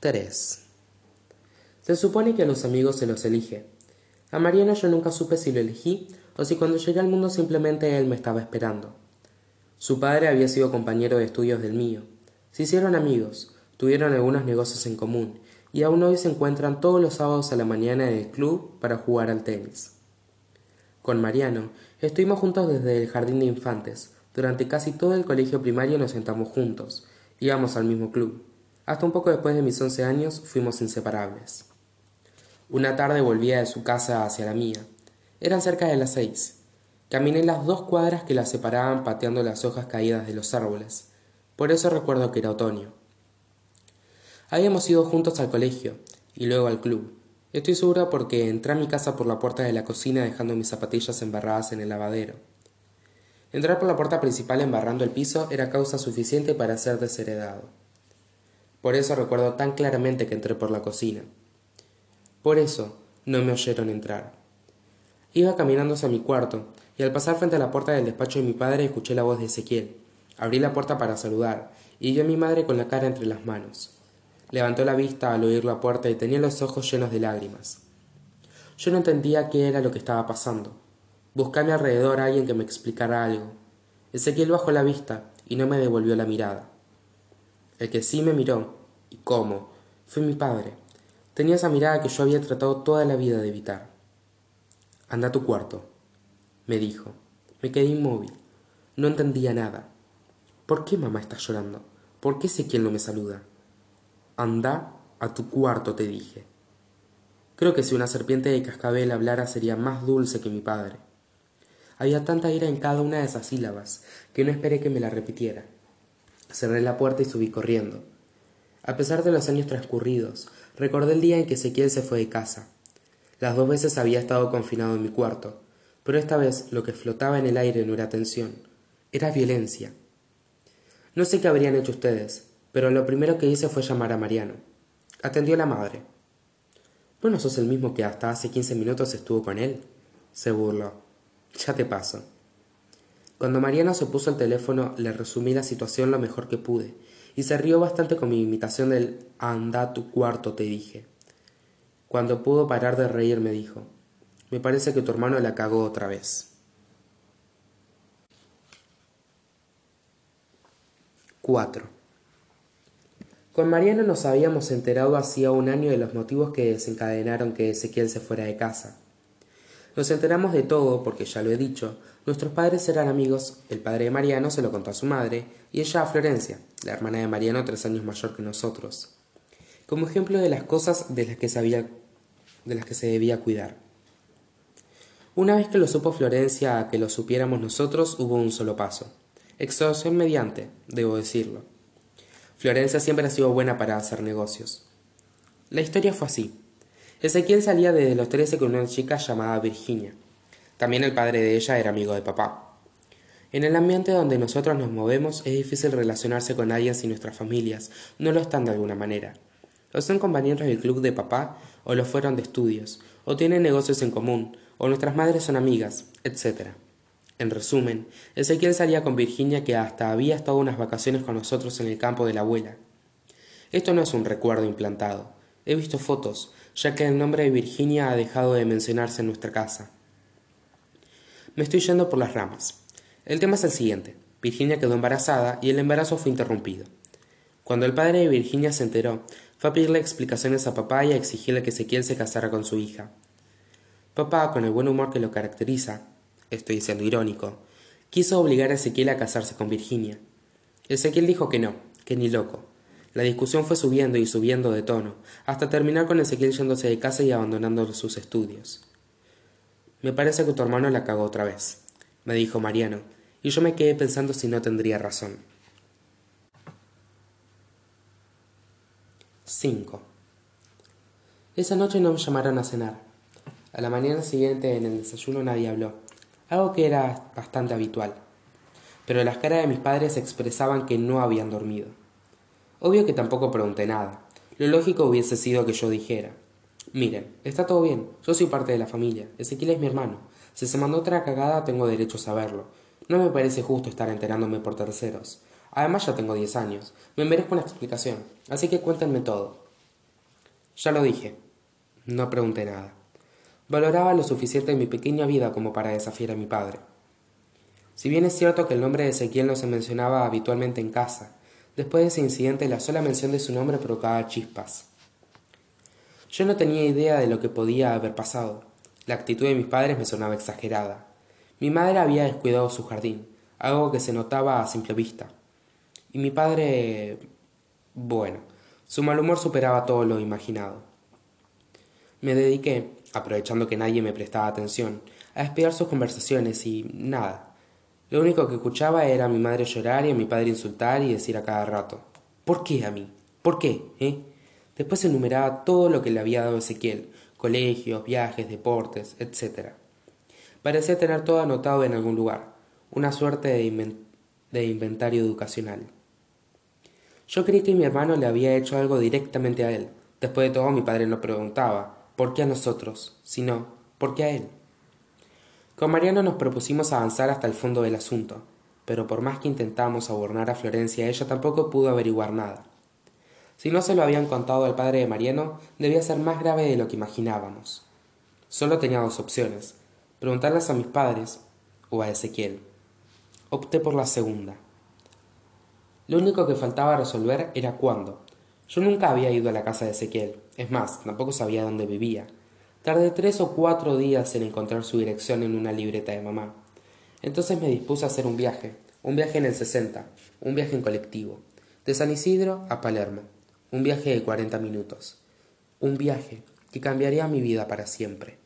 3. Se supone que a los amigos se los elige. A Mariano yo nunca supe si lo elegí o si cuando llegué al mundo simplemente él me estaba esperando. Su padre había sido compañero de estudios del mío. Se hicieron amigos, tuvieron algunos negocios en común y aún hoy se encuentran todos los sábados a la mañana en el club para jugar al tenis. Con Mariano estuvimos juntos desde el jardín de infantes. Durante casi todo el colegio primario nos sentamos juntos, íbamos al mismo club. Hasta un poco después de mis once años fuimos inseparables. Una tarde volvía de su casa hacia la mía. Eran cerca de las seis. Caminé las dos cuadras que la separaban pateando las hojas caídas de los árboles. Por eso recuerdo que era otoño. Habíamos ido juntos al colegio y luego al club. Estoy segura porque entré a mi casa por la puerta de la cocina dejando mis zapatillas embarradas en el lavadero. Entrar por la puerta principal embarrando el piso era causa suficiente para ser desheredado. Por eso recuerdo tan claramente que entré por la cocina. Por eso no me oyeron entrar. Iba caminando hacia mi cuarto, y al pasar frente a la puerta del despacho de mi padre escuché la voz de Ezequiel. Abrí la puerta para saludar, y vi a mi madre con la cara entre las manos. Levantó la vista al oír la puerta y tenía los ojos llenos de lágrimas. Yo no entendía qué era lo que estaba pasando. Busqué a mi alrededor a alguien que me explicara algo. Ezequiel bajó la vista y no me devolvió la mirada. El que sí me miró, y cómo, fue mi padre. Tenía esa mirada que yo había tratado toda la vida de evitar. Anda a tu cuarto, me dijo. Me quedé inmóvil. No entendía nada. ¿Por qué mamá está llorando? ¿Por qué sé quién no me saluda? Anda a tu cuarto, te dije. Creo que si una serpiente de cascabel hablara sería más dulce que mi padre. Había tanta ira en cada una de esas sílabas que no esperé que me la repitiera. Cerré la puerta y subí corriendo. A pesar de los años transcurridos, recordé el día en que Ezequiel se fue de casa. Las dos veces había estado confinado en mi cuarto, pero esta vez lo que flotaba en el aire no era tensión, era violencia. No sé qué habrían hecho ustedes, pero lo primero que hice fue llamar a Mariano. Atendió la madre. ¿Vos no sos el mismo que hasta hace quince minutos estuvo con él? se burló. Ya te paso. Cuando Mariano se puso al teléfono le resumí la situación lo mejor que pude, y se rió bastante con mi imitación del anda a tu cuarto, te dije. Cuando pudo parar de reír me dijo, me parece que tu hermano la cagó otra vez. 4. Con Mariano nos habíamos enterado hacía un año de los motivos que desencadenaron que Ezequiel se fuera de casa. Nos enteramos de todo porque, ya lo he dicho, nuestros padres eran amigos, el padre de Mariano se lo contó a su madre, y ella a Florencia, la hermana de Mariano tres años mayor que nosotros, como ejemplo de las cosas de las que, sabía, de las que se debía cuidar. Una vez que lo supo Florencia a que lo supiéramos nosotros, hubo un solo paso. Extorsión mediante, debo decirlo. Florencia siempre ha sido buena para hacer negocios. La historia fue así. Ezequiel salía desde los trece con una chica llamada Virginia. También el padre de ella era amigo de papá. En el ambiente donde nosotros nos movemos es difícil relacionarse con alguien si nuestras familias no lo están de alguna manera. O son compañeros del club de papá, o lo fueron de estudios, o tienen negocios en común, o nuestras madres son amigas, etc. En resumen, Ezequiel salía con Virginia que hasta había estado unas vacaciones con nosotros en el campo de la abuela. Esto no es un recuerdo implantado. He visto fotos, ya que el nombre de Virginia ha dejado de mencionarse en nuestra casa. Me estoy yendo por las ramas. El tema es el siguiente. Virginia quedó embarazada y el embarazo fue interrumpido. Cuando el padre de Virginia se enteró, fue a pedirle explicaciones a papá y a exigirle que Ezequiel se casara con su hija. Papá, con el buen humor que lo caracteriza, estoy siendo irónico, quiso obligar a Ezequiel a casarse con Virginia. Ezequiel dijo que no, que ni loco, la discusión fue subiendo y subiendo de tono, hasta terminar con Ezequiel yéndose de casa y abandonando sus estudios. Me parece que tu hermano la cagó otra vez, me dijo Mariano, y yo me quedé pensando si no tendría razón. 5. Esa noche no me llamaron a cenar. A la mañana siguiente en el desayuno nadie habló, algo que era bastante habitual. Pero las caras de mis padres expresaban que no habían dormido. Obvio que tampoco pregunté nada. Lo lógico hubiese sido que yo dijera. Miren, está todo bien, yo soy parte de la familia, Ezequiel es mi hermano. Si se mandó otra cagada tengo derecho a saberlo. No me parece justo estar enterándome por terceros. Además ya tengo diez años, me merezco una explicación, así que cuéntenme todo. Ya lo dije. No pregunté nada. Valoraba lo suficiente mi pequeña vida como para desafiar a mi padre. Si bien es cierto que el nombre de Ezequiel no se mencionaba habitualmente en casa, después de ese incidente la sola mención de su nombre provocaba chispas. Yo no tenía idea de lo que podía haber pasado. La actitud de mis padres me sonaba exagerada. Mi madre había descuidado su jardín, algo que se notaba a simple vista. Y mi padre... bueno, su mal humor superaba todo lo imaginado. Me dediqué, aprovechando que nadie me prestaba atención, a espiar sus conversaciones y nada. Lo único que escuchaba era a mi madre llorar y a mi padre insultar y decir a cada rato ¿Por qué a mí? ¿Por qué? ¿Eh? Después enumeraba todo lo que le había dado Ezequiel, colegios, viajes, deportes, etc. Parecía tener todo anotado en algún lugar, una suerte de, inventario educacional. Yo creí que mi hermano le había hecho algo directamente a él. Después de todo, mi padre no preguntaba ¿por qué a nosotros? sino ¿por qué a él? Con Mariano nos propusimos avanzar hasta el fondo del asunto, pero por más que intentamos abornar a Florencia, ella tampoco pudo averiguar nada. Si no se lo habían contado al padre de Mariano, debía ser más grave de lo que imaginábamos. Solo tenía dos opciones, preguntarles a mis padres o a Ezequiel. Opté por la segunda. Lo único que faltaba resolver era cuándo. Yo nunca había ido a la casa de Ezequiel, es más, tampoco sabía dónde vivía. Tardé tres o cuatro días en encontrar su dirección en una libreta de mamá. Entonces me dispuse a hacer un viaje, un viaje en el 60, un viaje en colectivo, de San Isidro a Palermo. Un viaje de 40 minutos. Un viaje que cambiaría mi vida para siempre.